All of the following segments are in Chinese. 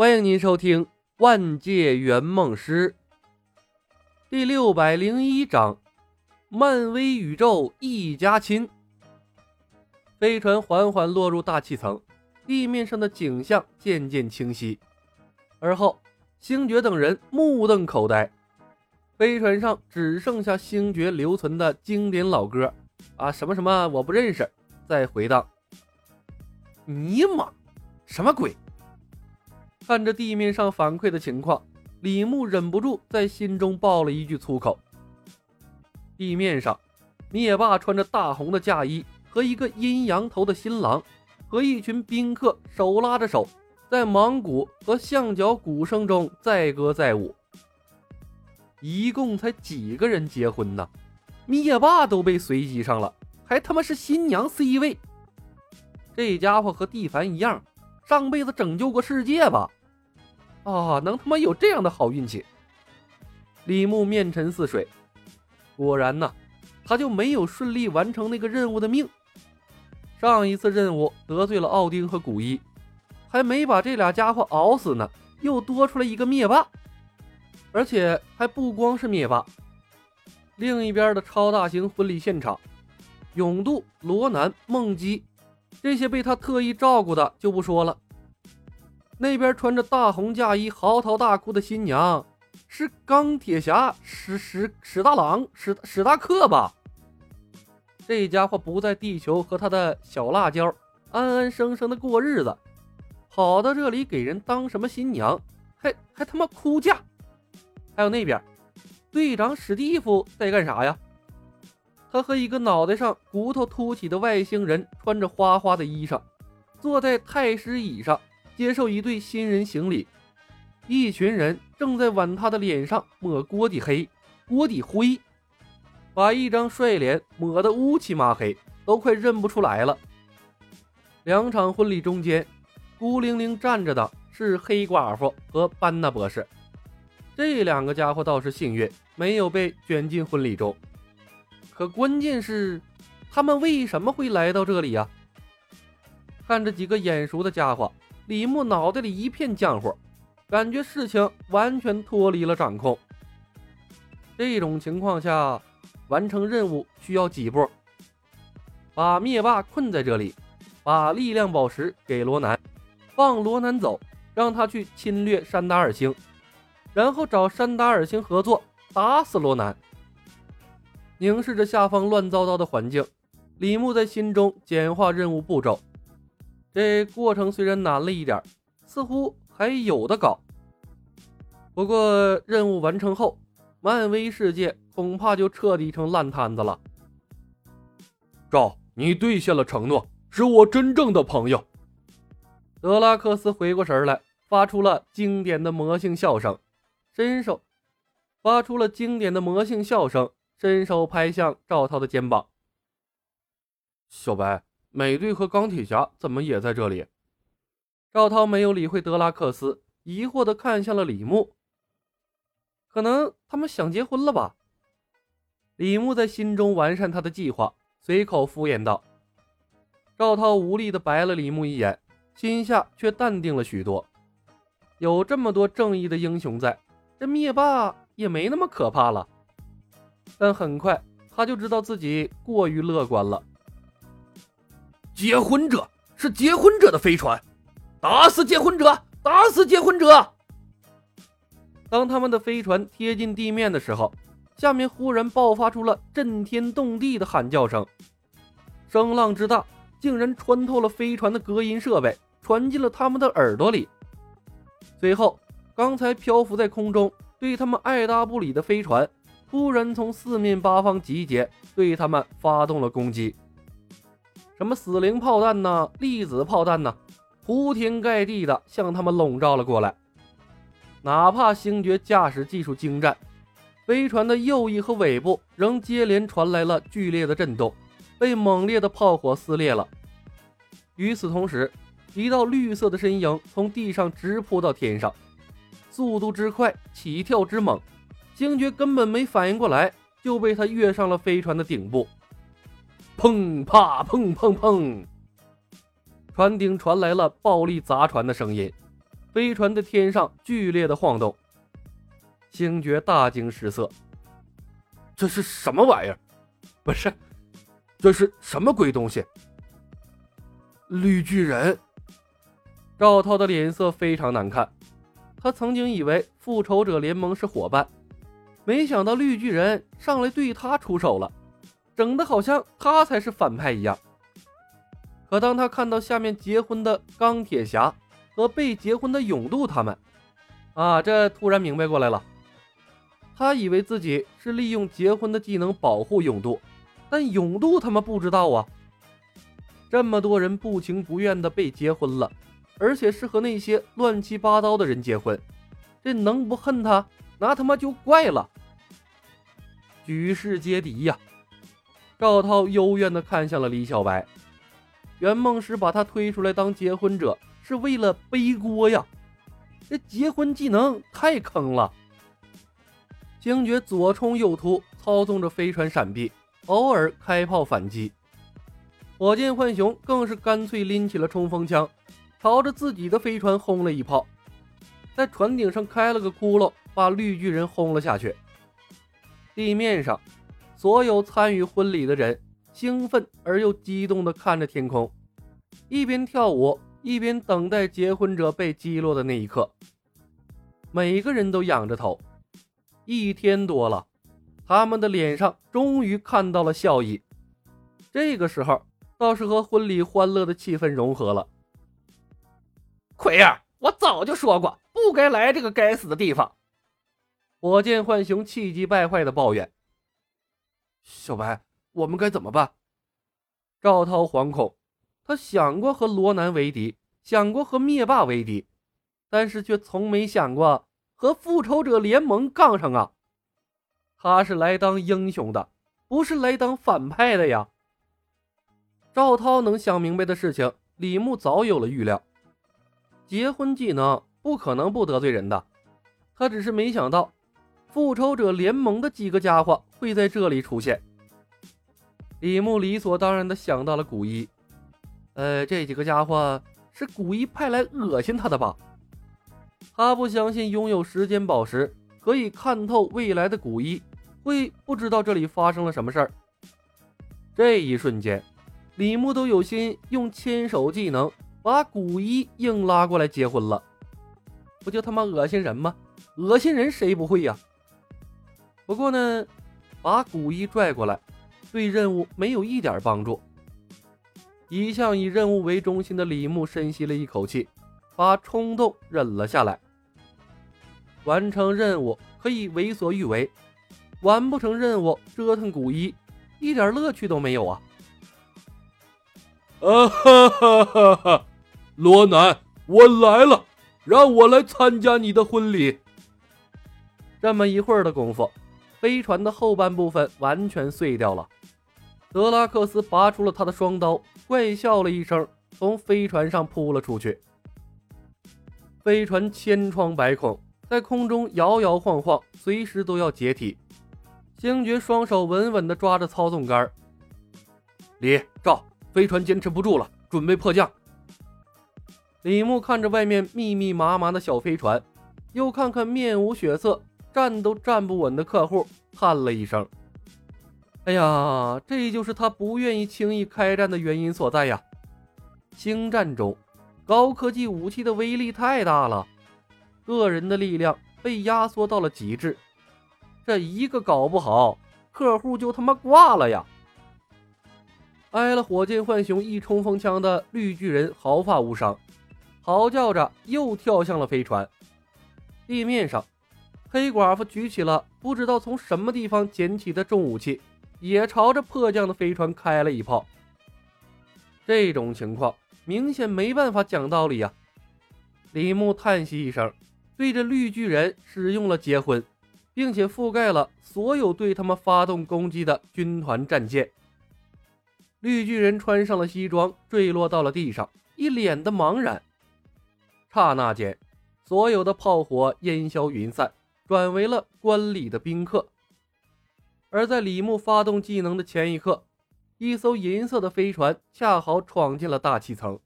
欢迎您收听《万界圆梦师》第六百零一章：漫威宇宙一家亲。飞船缓缓落入大气层，地面上的景象渐渐清晰。而后，星爵等人目瞪口呆。飞船上只剩下星爵留存的经典老歌啊，什么什么我不认识，再回荡。尼玛，什么鬼？看着地面上反馈的情况，李牧忍不住在心中爆了一句粗口。地面上，灭霸穿着大红的嫁衣，和一个阴阳头的新郎，和一群宾客手拉着手，在芒鼓和象脚鼓声中载歌载舞。一共才几个人结婚呢？灭霸都被随机上了，还他妈是新娘 C 位。这家伙和蒂凡一样，上辈子拯救过世界吧？啊，能他妈有这样的好运气！李牧面沉似水，果然呢，他就没有顺利完成那个任务的命。上一次任务得罪了奥丁和古一，还没把这俩家伙熬死呢，又多出来一个灭霸，而且还不光是灭霸。另一边的超大型婚礼现场，勇度、罗南、梦姬这些被他特意照顾的就不说了。那边穿着大红嫁衣、嚎啕大哭的新娘，是钢铁侠史史史大郎史史大克吧？这家伙不在地球和他的小辣椒安安生生的过日子，跑到这里给人当什么新娘？还还他妈哭嫁？还有那边，队长史蒂夫在干啥呀？他和一个脑袋上骨头凸起的外星人穿着花花的衣裳，坐在太师椅上。接受一对新人行礼，一群人正在往他的脸上抹锅底黑、锅底灰，把一张帅脸抹得乌漆麻黑，都快认不出来了。两场婚礼中间，孤零零站着的是黑寡妇和班纳博士，这两个家伙倒是幸运，没有被卷进婚礼中。可关键是，他们为什么会来到这里呀？看着几个眼熟的家伙。李牧脑袋里一片浆糊，感觉事情完全脱离了掌控。这种情况下，完成任务需要几步：把灭霸困在这里，把力量宝石给罗南，放罗南走，让他去侵略山达尔星，然后找山达尔星合作，打死罗南。凝视着下方乱糟糟的环境，李牧在心中简化任务步骤。这过程虽然难了一点，似乎还有的搞。不过任务完成后，漫威世界恐怕就彻底成烂摊子了。赵，你兑现了承诺，是我真正的朋友。德拉克斯回过神来，发出了经典的魔性笑声，伸手发出了经典的魔性笑声，伸手拍向赵涛的肩膀。小白。美队和钢铁侠怎么也在这里？赵涛没有理会德拉克斯，疑惑地看向了李牧。可能他们想结婚了吧？李牧在心中完善他的计划，随口敷衍道。赵涛无力地白了李牧一眼，心下却淡定了许多。有这么多正义的英雄在，这灭霸也没那么可怕了。但很快他就知道自己过于乐观了。结婚者是结婚者的飞船，打死结婚者，打死结婚者！当他们的飞船贴近地面的时候，下面忽然爆发出了震天动地的喊叫声，声浪之大，竟然穿透了飞船的隔音设备，传进了他们的耳朵里。随后，刚才漂浮在空中对他们爱答不理的飞船，突然从四面八方集结，对他们发动了攻击。什么死灵炮弹呢？粒子炮弹呢？铺天盖地的向他们笼罩了过来。哪怕星爵驾驶技术精湛，飞船的右翼和尾部仍接连传来了剧烈的震动，被猛烈的炮火撕裂了。与此同时，一道绿色的身影从地上直扑到天上，速度之快，起跳之猛，星爵根本没反应过来，就被他跃上了飞船的顶部。砰啪砰砰砰！船顶传来了暴力砸船的声音，飞船的天上剧烈的晃动。星爵大惊失色：“这是什么玩意儿？不是，这是什么鬼东西？”绿巨人。赵涛的脸色非常难看。他曾经以为复仇者联盟是伙伴，没想到绿巨人上来对他出手了，整的好像他才是反派一样。可当他看到下面结婚的钢铁侠和被结婚的勇度他们，啊，这突然明白过来了。他以为自己是利用结婚的技能保护勇度，但勇度他们不知道啊。这么多人不情不愿的被结婚了。而且是和那些乱七八糟的人结婚，这能不恨他？那他妈就怪了。举世皆敌呀！赵涛幽怨地看向了李小白。圆梦师把他推出来当结婚者，是为了背锅呀！这结婚技能太坑了。星爵左冲右突，操纵着飞船闪避，偶尔开炮反击。火箭浣熊更是干脆拎起了冲锋枪。朝着自己的飞船轰了一炮，在船顶上开了个窟窿，把绿巨人轰了下去。地面上，所有参与婚礼的人兴奋而又激动地看着天空，一边跳舞一边等待结婚者被击落的那一刻。每个人都仰着头，一天多了，他们的脸上终于看到了笑意。这个时候，倒是和婚礼欢乐的气氛融合了。奎儿，我早就说过，不该来这个该死的地方。火箭浣熊气急败坏的抱怨：“小白，我们该怎么办？”赵涛惶恐，他想过和罗南为敌，想过和灭霸为敌，但是却从没想过和复仇者联盟杠上啊！他是来当英雄的，不是来当反派的呀！赵涛能想明白的事情，李牧早有了预料。结婚技能不可能不得罪人的，他只是没想到复仇者联盟的几个家伙会在这里出现。李牧理所当然的想到了古一，呃，这几个家伙是古一派来恶心他的吧？他不相信拥有时间宝石可以看透未来的古一会不知道这里发生了什么事儿。这一瞬间，李牧都有心用牵手技能。把古一硬拉过来结婚了，不就他妈恶心人吗？恶心人谁不会呀？不过呢，把古一拽过来，对任务没有一点帮助。一向以任务为中心的李牧深吸了一口气，把冲动忍了下来。完成任务可以为所欲为，完不成任务折腾古一，一点乐趣都没有啊！啊哈哈哈哈！罗南，我来了，让我来参加你的婚礼。这么一会儿的功夫，飞船的后半部分完全碎掉了。德拉克斯拔出了他的双刀，怪笑了一声，从飞船上扑了出去。飞船千疮百孔，在空中摇摇晃晃，随时都要解体。星爵双手稳稳地抓着操纵杆。李赵，飞船坚持不住了，准备迫降。李牧看着外面密密麻麻的小飞船，又看看面无血色、站都站不稳的客户，叹了一声：“哎呀，这就是他不愿意轻易开战的原因所在呀！星战中，高科技武器的威力太大了，个人的力量被压缩到了极致，这一个搞不好，客户就他妈挂了呀！”挨了火箭浣熊一冲锋枪的绿巨人毫发无伤。嚎叫着，又跳向了飞船。地面上，黑寡妇举起了不知道从什么地方捡起的重武器，也朝着迫降的飞船开了一炮。这种情况明显没办法讲道理呀！李牧叹息一声，对着绿巨人使用了结婚，并且覆盖了所有对他们发动攻击的军团战舰。绿巨人穿上了西装，坠落到了地上，一脸的茫然。刹那间，所有的炮火烟消云散，转为了观礼的宾客。而在李牧发动技能的前一刻，一艘银色的飞船恰好闯进了大气层。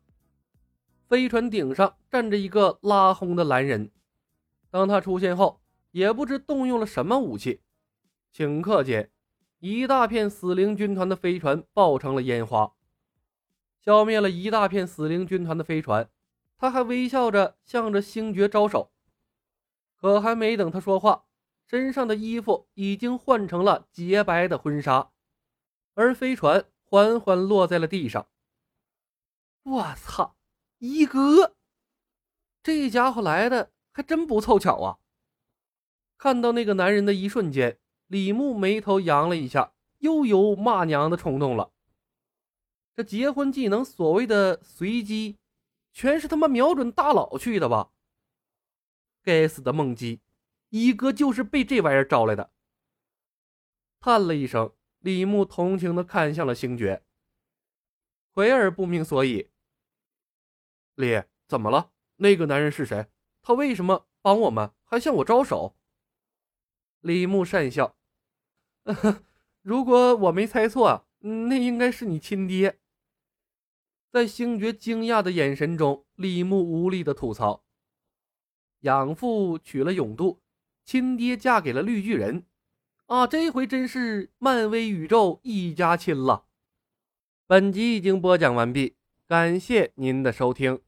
飞船顶上站着一个拉轰的蓝人。当他出现后，也不知动用了什么武器，顷刻间，一大片死灵军团的飞船爆成了烟花，消灭了一大片死灵军团的飞船。他还微笑着向着星爵招手，可还没等他说话，身上的衣服已经换成了洁白的婚纱，而飞船缓缓落在了地上。我操！一哥，这家伙来的还真不凑巧啊！看到那个男人的一瞬间，李牧眉头扬了一下，又有骂娘的冲动了。这结婚技能所谓的随机，全是他妈瞄准大佬去的吧？该死的梦姬，一哥就是被这玩意儿招来的。叹了一声，李牧同情的看向了星爵，奎尔不明所以。李，怎么了？那个男人是谁？他为什么帮我们，还向我招手？李牧讪笑：“ 如果我没猜错，那应该是你亲爹。”在星爵惊讶的眼神中，李牧无力的吐槽：“养父娶了永度，亲爹嫁给了绿巨人，啊，这回真是漫威宇宙一家亲了。”本集已经播讲完毕。感谢您的收听。